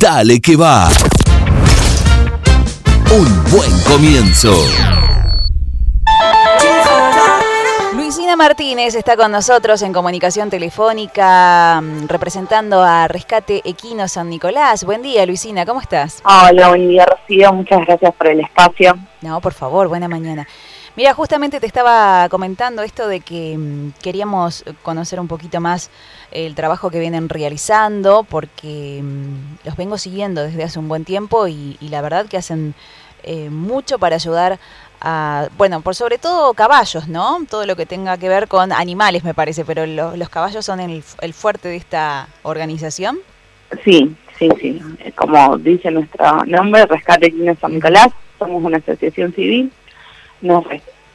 Dale que va. Un buen comienzo. Luisina Martínez está con nosotros en comunicación telefónica mm, representando a Rescate Equino San Nicolás. Buen día, Luisina, ¿cómo estás? Hola, buen día, Rocío. Muchas gracias por el espacio. No, por favor, buena mañana. Mira, justamente te estaba comentando esto de que mm, queríamos conocer un poquito más el trabajo que vienen realizando, porque mm, los vengo siguiendo desde hace un buen tiempo y, la verdad que hacen eh, mucho para ayudar a, bueno, por sobre todo caballos, ¿no? Todo lo que tenga que ver con animales, me parece, pero los caballos son el, fuerte de esta organización. Sí, sí, sí. Como dice nuestro nombre, Rescate Equino San Nicolás, somos una asociación civil nos,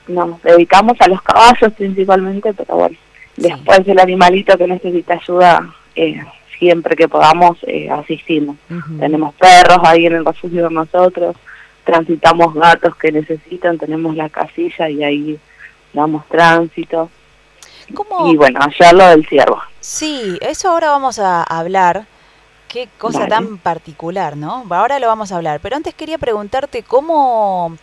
nos dedicamos a los caballos principalmente, pero bueno, después el animalito que necesita ayuda, eh, siempre que podamos eh, asistimos. Tenemos perros ahí en el refugio de nosotros, transitamos gatos que necesitan, tenemos la casilla y ahí damos tránsito. Y bueno, allá lo del ciervo. Sí, eso ahora vamos a hablar. Qué cosa tan particular, ¿no? Ahora lo vamos a hablar. Pero antes quería preguntarte cómo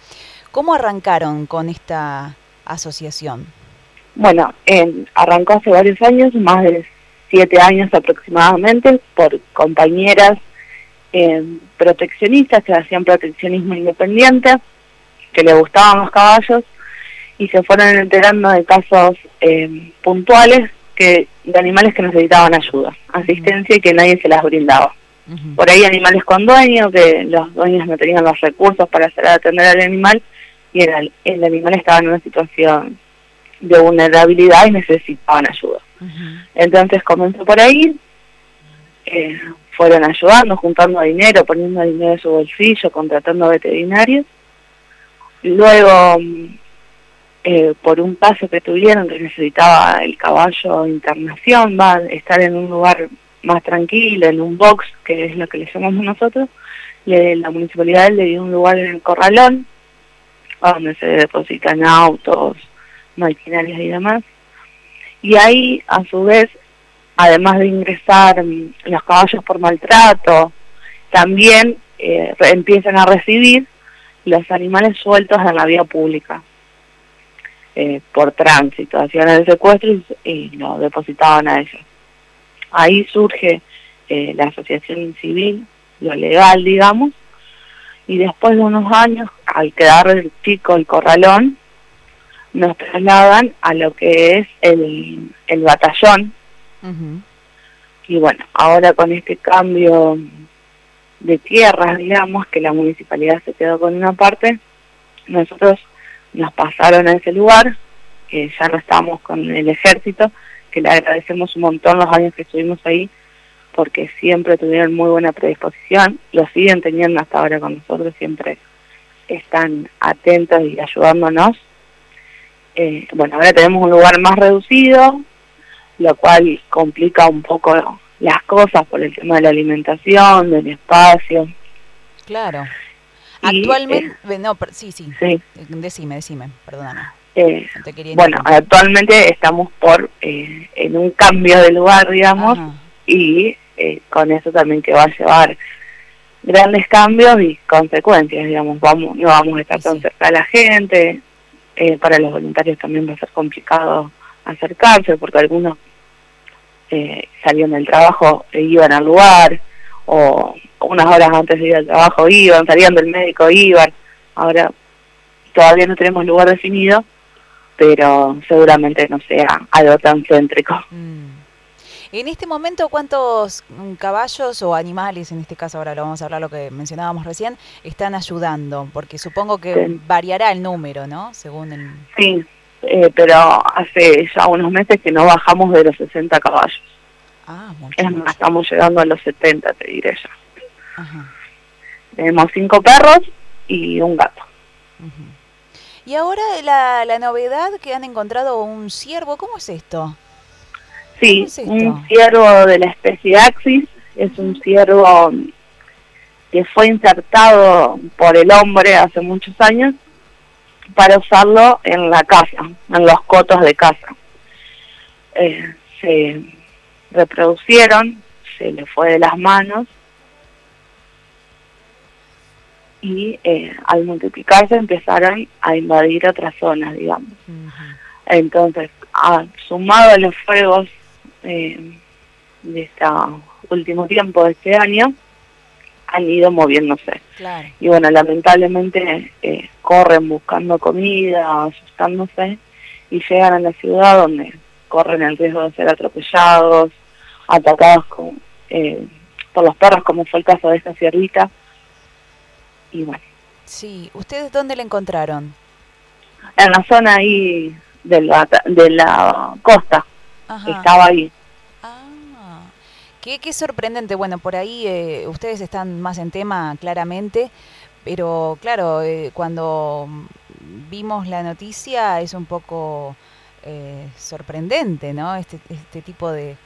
¿Cómo arrancaron con esta asociación? Bueno, arrancó hace varios años, más de siete años aproximadamente, por compañeras eh, proteccionistas que hacían proteccionismo independiente, que le gustaban los caballos y se fueron enterando de casos eh, puntuales que de animales que necesitaban ayuda, asistencia y que nadie se las brindaba. Por ahí animales con dueño, que los dueños no tenían los recursos para hacer atender al animal y el, el animal estaba en una situación de vulnerabilidad y necesitaban ayuda. Entonces comenzó por ahí, eh, fueron ayudando, juntando dinero, poniendo dinero en su bolsillo, contratando veterinarios. Luego, eh, por un paso que tuvieron que necesitaba el caballo internación, va a estar en un lugar más tranquilo, en un box, que es lo que le llamamos nosotros, le, la municipalidad le dio un lugar en el corralón, donde se depositan autos, maquinarias y demás. Y ahí, a su vez, además de ingresar los caballos por maltrato, también eh, empiezan a recibir los animales sueltos en la vía pública eh, por tránsito, hacían el secuestro y, lo depositaban a ellos. Ahí surge eh, la asociación civil, lo legal, digamos, y después de unos años, al quedar el chico el corralón, nos trasladan a lo que es el, el batallón. Y bueno, ahora con este cambio de tierras, digamos, que la municipalidad se quedó con una parte, nosotros nos pasaron a ese lugar, que ya no estamos con el ejército, que le agradecemos un montón los años que estuvimos ahí, porque siempre tuvieron muy buena predisposición, lo siguen teniendo hasta ahora con nosotros, siempre están atentos y ayudándonos. Eh, bueno, ahora tenemos un lugar más reducido, lo cual complica un poco las cosas por el tema de la alimentación, del espacio. Claro. Actualmente, eh, no, sí, sí, sí, decime, decime, perdóname. Eh, bueno, actualmente estamos por en un cambio de lugar, digamos, y eh, con eso también que va a llevar grandes cambios y consecuencias, digamos, vamos no vamos a estar tan cerca de la gente, eh, para los voluntarios también va a ser complicado acercarse porque algunos eh, salían del trabajo e iban al lugar o unas horas antes de ir al trabajo iban, salían del médico iban, ahora todavía no tenemos lugar definido, pero seguramente no sea algo tan céntrico. Mm. En este momento, ¿cuántos mm, caballos o animales, en este caso ahora lo vamos a hablar lo que mencionábamos recién, están ayudando? Porque supongo que variará el número, ¿no? Según el... Sí, eh, pero hace ya unos meses que no bajamos de los 60 caballos. Ah, mucho, estamos llegando a los 70, te diré ya. Tenemos cinco perros y un gato. Y ahora la, la novedad que han encontrado un ciervo, ¿cómo es esto? Sí, un ciervo de la especie Axis, es un ciervo que fue insertado por el hombre hace muchos años para usarlo en la casa, en los cotos de casa. Eh, se reproducieron, se le fue de las manos y eh, al multiplicarse empezaron a invadir otras zonas, digamos. Entonces, sumado a los fuegos eh, de este último tiempo de este año, han ido moviéndose. Y bueno, lamentablemente eh, corren buscando comida, asustándose y llegan a la ciudad donde corren el riesgo de ser atropellados, atacados con, eh, por los perros, como fue el caso de esta ciervita. Y bueno. Sí, ¿ustedes dónde la encontraron? En la zona ahí de la, de la costa. Estaba ahí. Ah, qué, qué sorprendente. Bueno, por ahí eh, ustedes están más en tema, claramente, pero claro, eh, cuando vimos la noticia es un poco eh, sorprendente, ¿no? Este, este tipo de,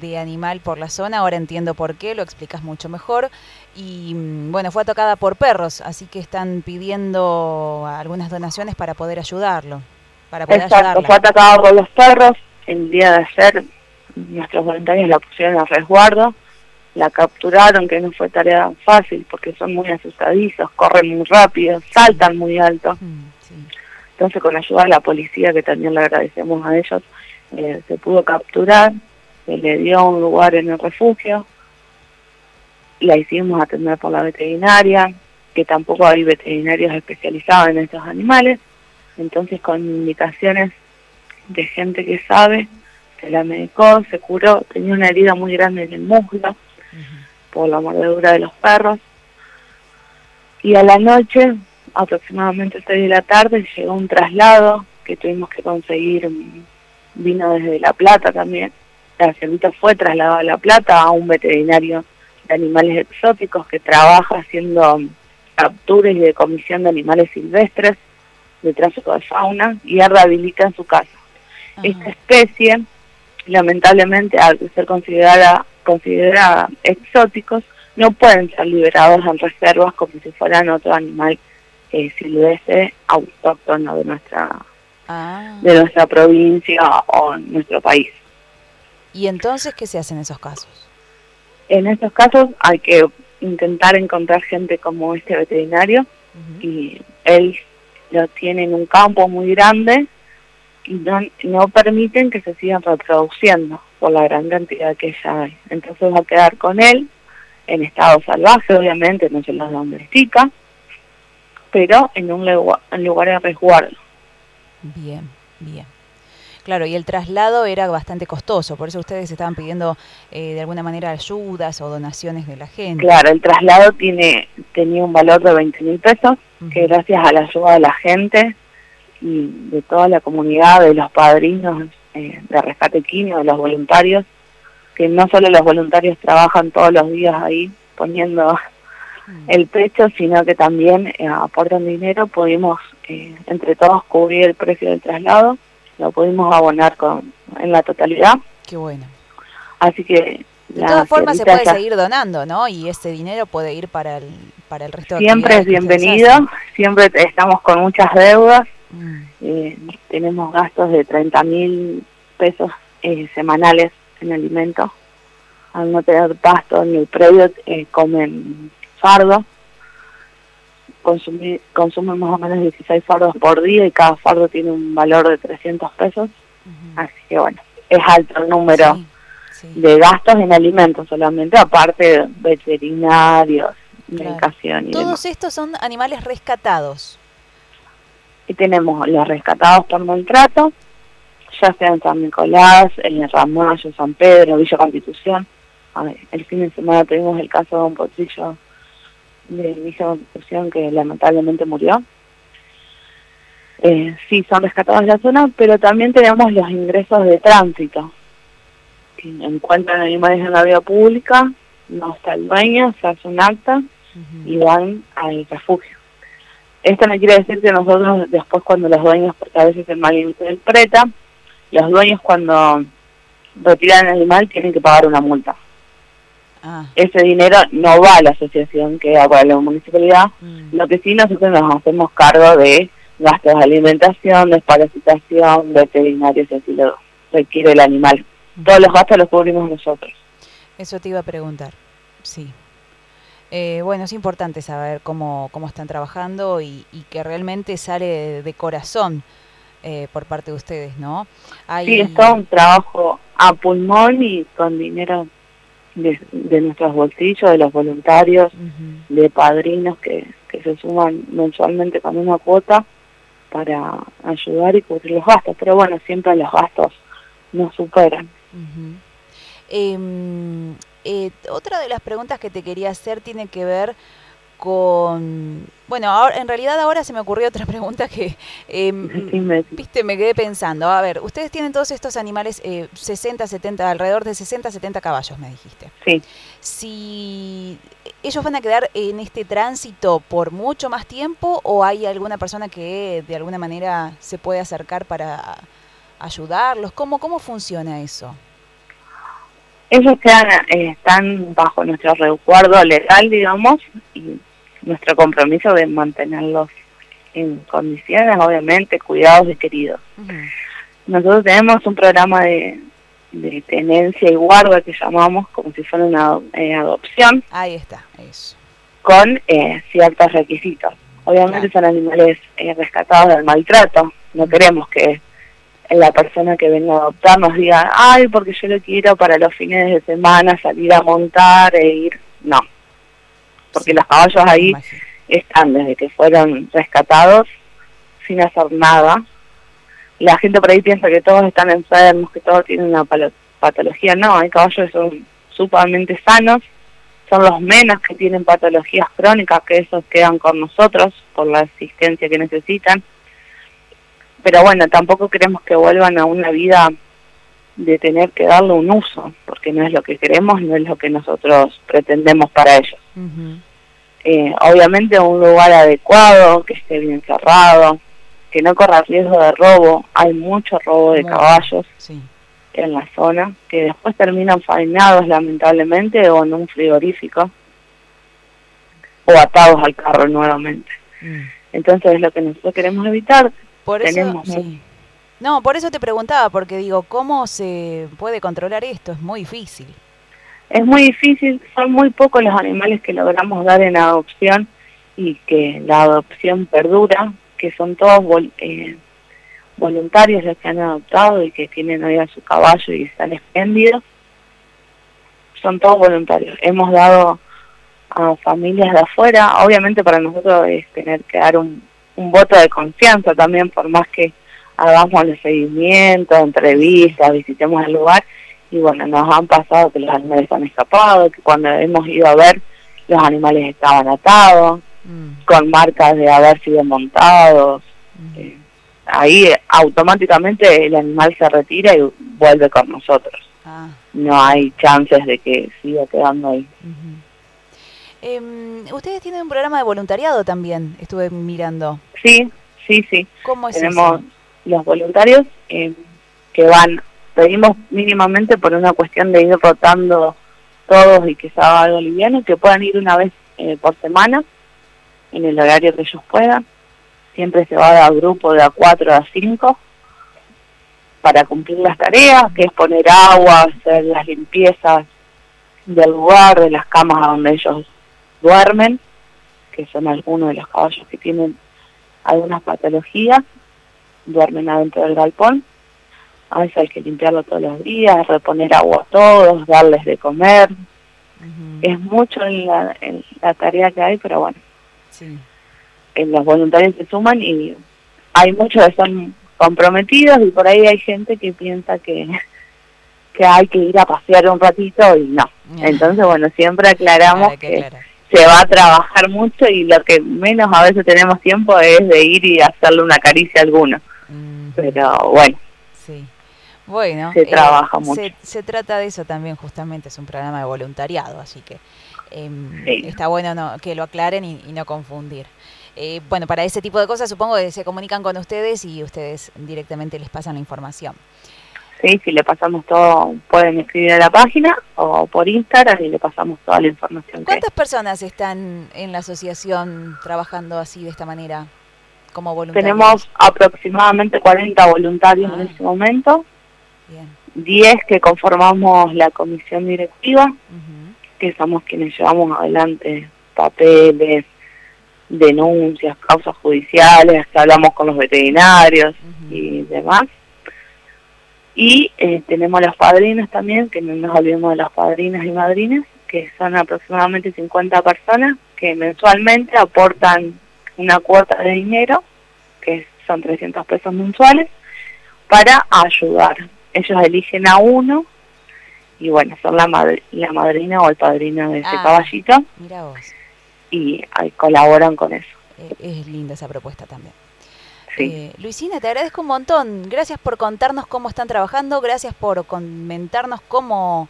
de animal por la zona. Ahora entiendo por qué, lo explicas mucho mejor. Y mm, bueno, fue atacada por perros, así que están pidiendo algunas donaciones para poder ayudarlo. Para poder Exacto, fue atacada por los perros. El día de ayer nuestros voluntarios la pusieron a resguardo, la capturaron, que no fue tarea fácil porque son muy asustadizos, corren muy rápido, saltan muy alto. Entonces con ayuda de la policía, que también le agradecemos a ellos, eh, se pudo capturar se le dio un lugar en el refugio, la hicimos atender por la veterinaria, que tampoco hay veterinarios especializados en estos animales, entonces con indicaciones de gente que sabe, se la medicó, se curó, tenía una herida muy grande en el muslo por la mordedura de los perros, y a la noche, aproximadamente 6 de la tarde, llegó un traslado que tuvimos que conseguir, vino desde La Plata también, la cerdita fue trasladada a La Plata a un veterinario de animales exóticos que trabaja haciendo capturas y decomisión de animales silvestres, de tráfico de fauna, y rehabilita en su casa. Esta especie, lamentablemente, al ser considerada, considerada exóticos, no pueden ser liberados en reservas como si fueran otro animal eh, silvestre autóctono de nuestra, ah. de nuestra provincia o nuestro país. ¿Y entonces qué se hace en esos casos? En estos casos hay que intentar encontrar gente como este veterinario y él lo tiene en un campo muy grande y no, no permiten que se sigan reproduciendo por la gran cantidad que ya hay. Entonces va a quedar con él en estado salvaje, obviamente, no se los domestica, pero en un lugar, en lugar de resguardo. Bien, bien. Claro, y el traslado era bastante costoso, por eso ustedes estaban pidiendo eh, de alguna manera ayudas o donaciones de la gente. Claro, el traslado tiene tenía un valor de 20 mil pesos, que gracias a la ayuda de la gente y de toda la comunidad, de los padrinos eh, de Rescate Quino, de los voluntarios, que no solo los voluntarios trabajan todos los días ahí poniendo el pecho, sino que también eh, aportan dinero, pudimos entre todos cubrir el precio del traslado lo pudimos abonar con en la totalidad. Qué bueno. Así que... De todas formas se puede seguir donando, ¿no? Y ese dinero puede ir para el, para el resto de Siempre es bienvenido, siempre estamos con muchas deudas, mm. eh, tenemos gastos de 30 mil pesos eh, semanales en alimentos, al no tener pasto ni el predio eh, comen fardo, consumen más o menos 16 fardos por día y cada fardo tiene un valor de 300 pesos. Así que bueno, es alto el número de gastos en alimentos solamente, aparte veterinarios, medicación y Todos estos son animales rescatados. Y tenemos los rescatados por maltrato, ya sea en San Nicolás, en Ramallo, San Pedro, Villa Constitución. el fin de semana tuvimos el caso de un potrillo de Villa Constitución que lamentablemente murió. Eh, sí, son rescatados de la zona, pero también tenemos los ingresos de tránsito. Que encuentran animales en la vía pública, no está el dueño, se hace un acta y van al refugio. Esto no quiere decir que nosotros después cuando los dueños, porque a veces el mal interpreta, los dueños cuando retiran el animal tienen que pagar una multa. Ah. Ese dinero no va a la asociación que va para la municipalidad, mm. lo que sí nosotros nos hacemos cargo de gastos de alimentación, desparasitación, veterinarios, si así lo requiere el animal. Mm. Todos los gastos los cubrimos nosotros. Eso te iba a preguntar, sí. Eh, bueno, es importante saber cómo, cómo están trabajando y, que realmente sale de, corazón eh, por parte de ustedes, ¿no? Sí, es todo un trabajo a pulmón y con dinero de, nuestros bolsillos, de los voluntarios, de padrinos que, que se suman mensualmente con una cuota para ayudar y cubrir los gastos. Pero bueno, siempre los gastos nos superan. Eh, otra de las preguntas que te quería hacer tiene que ver con... Bueno, ahora, en realidad ahora se me ocurrió otra pregunta que, eh, viste, me quedé pensando. A ver, ustedes tienen todos estos animales, eh, 60, 70, alrededor de 60, 70 caballos, me dijiste. Sí. Si ellos van a quedar en este tránsito por mucho más tiempo o hay alguna persona que de alguna manera se puede acercar para ayudarlos, ¿cómo, cómo funciona eso? Ellos quedan, eh, están bajo nuestro recuerdo legal, digamos, y nuestro compromiso de mantenerlos en condiciones, obviamente, cuidados y queridos. Nosotros tenemos un programa de, tenencia y guarda que llamamos como si fuera una eh, adopción. Ahí está, eso. Con eh, ciertos requisitos. Obviamente son animales rescatados del maltrato. No queremos que la persona que venga a adoptar nos diga, ay, porque yo lo quiero para los fines de semana salir a montar e ir. No, porque los caballos ahí están desde que fueron rescatados sin hacer nada. La gente por ahí piensa que todos están enfermos, que todos tienen una patología. No, hay caballos que son sumamente sanos, son los menos que tienen patologías crónicas, que esos quedan con nosotros por la asistencia que necesitan pero bueno, tampoco queremos que vuelvan a una vida de tener que darle un uso, porque no es lo que queremos, no es lo que nosotros pretendemos para ellos. eh, obviamente un lugar adecuado, que esté bien cerrado, que no corra riesgo de robo. Hay mucho robo de caballos en la zona, que después terminan faenados lamentablemente o en un frigorífico o atados al carro nuevamente. Mm. Entonces es lo que nosotros queremos evitar, por eso, No, por eso te preguntaba, porque digo, ¿cómo se puede controlar esto? Es muy difícil. Es muy difícil, son muy pocos los animales que logramos dar en adopción y que la adopción perdura, que son todos eh, voluntarios los que han adoptado y que tienen hoy a su caballo y están espléndidos. Son todos voluntarios. Hemos dado a familias de afuera, obviamente para nosotros es tener que dar un, un voto de confianza también, por más que hagamos el seguimiento, entrevistas, visitemos el lugar, y bueno, nos han pasado que los animales han escapado, que cuando hemos ido a ver, los animales estaban atados, mm. con marcas de haber sido montados. Mm. Eh, ahí automáticamente el animal se retira y vuelve con nosotros. Ah. No hay chances de que siga quedando ahí. Eh, ustedes tienen un programa de voluntariado también, estuve mirando. Sí, sí, sí. ¿Cómo es Tenemos los voluntarios eh, que van, pedimos mínimamente por una cuestión de ir rotando todos y que se haga algo liviano, que puedan ir una vez eh, por semana en el horario que ellos puedan. Siempre se va a grupo de a 4 a 5 para cumplir las tareas, que es poner agua, hacer las limpiezas del lugar, de las camas a donde ellos duermen, que son algunos de los caballos que tienen algunas patologías, duermen adentro del galpón. A veces hay que limpiarlo todos los días, reponer agua a todos, darles de comer. Es mucho en la, la, tarea que hay, pero bueno. Sí. En los voluntarios se suman y hay muchos que son comprometidos y por ahí hay gente que piensa que, que hay que ir a pasear un ratito y no. Entonces, bueno, siempre aclaramos que se va a trabajar mucho y lo que menos a veces tenemos tiempo es de ir y hacerle una caricia a alguno. Pero bueno. Sí. Bueno, se trabaja eh, mucho. Se, trata de eso también, justamente, es un programa de voluntariado, así que em, está bueno no, que lo aclaren y, no confundir. Eh, bueno, para ese tipo de cosas supongo que se comunican con ustedes y ustedes directamente les pasan la información. ¿Sí? Si le pasamos todo, pueden escribir a la página o por Instagram y le pasamos toda la información. ¿Cuántas personas están en la asociación trabajando así de esta manera como voluntarios? Tenemos aproximadamente 40 voluntarios en ah. este momento. Bien. 10 que conformamos la comisión directiva, que somos quienes llevamos adelante papeles, denuncias, causas judiciales, hablamos con los veterinarios y demás. Y eh, tenemos los padrinos también, que no nos olvidemos de los padrinos y madrinas, que son aproximadamente 50 personas que mensualmente aportan una cuota de dinero, que son 300 pesos mensuales, para ayudar. Ellos eligen a uno y bueno, son la, la madrina o el padrino de ese ah, caballito. Mira vos. Y ahí colaboran con eso. Es linda esa propuesta también. Eh, Luisina, te agradezco un montón. Gracias por contarnos cómo están trabajando, gracias por comentarnos cómo,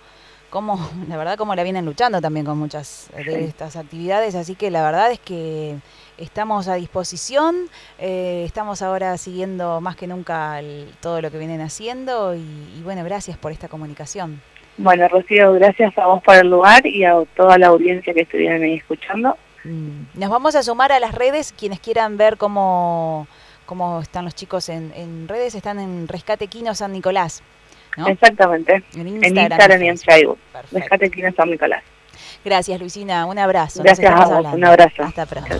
cómo, la verdad, cómo la vienen luchando también con muchas de estas actividades. Así que la verdad es que estamos a disposición, eh, estamos ahora siguiendo más que nunca todo lo que vienen haciendo y, bueno, gracias por esta comunicación. Bueno, Rocío, gracias a vos por el lugar y a toda la audiencia que estuvieron ahí escuchando. Mm. Nos vamos a sumar a las redes, quienes quieran ver cómo cómo están los chicos en, redes, están en Rescate Quino San Nicolás. Exactamente. En Instagram, y en Facebook. Rescate Quino San Nicolás. Gracias, Luisina. Un abrazo. Gracias a vos. Un abrazo. Hasta pronto.